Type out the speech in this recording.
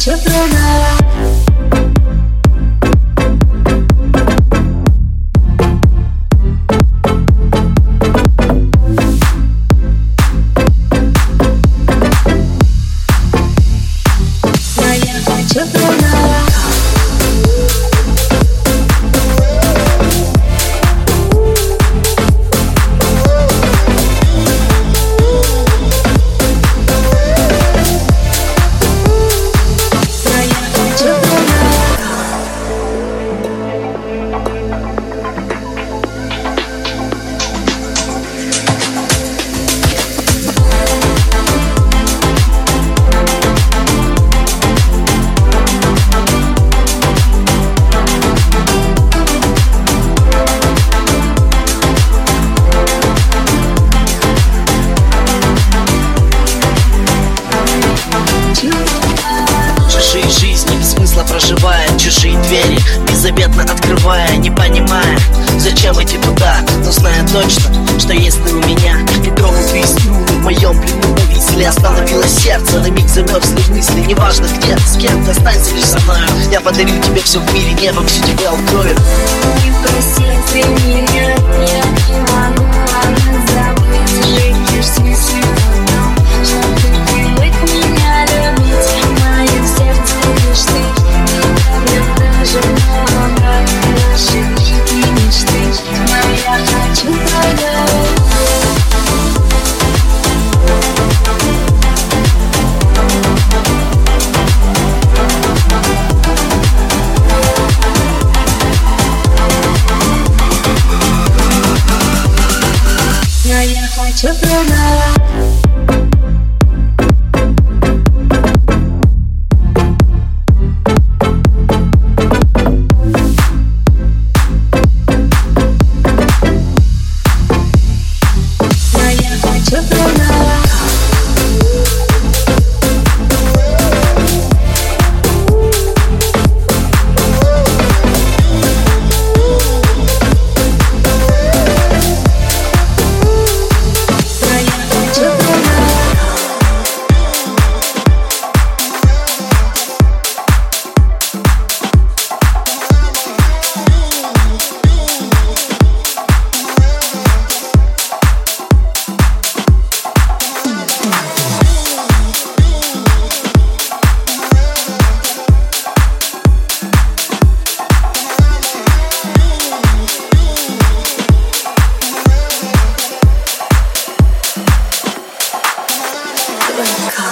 я хочу Чужие двери беззаветно открывая Не понимая, зачем идти туда Но зная точно, что если у меня Петровые струны в моем плену повисли Остановилось сердце, на миг замерзли мысли Неважно где, с кем, ты останься лишь со мною. Я подарю тебе все в мире, небо все тебе открою Не проси, извини меня, нет cię Welcome.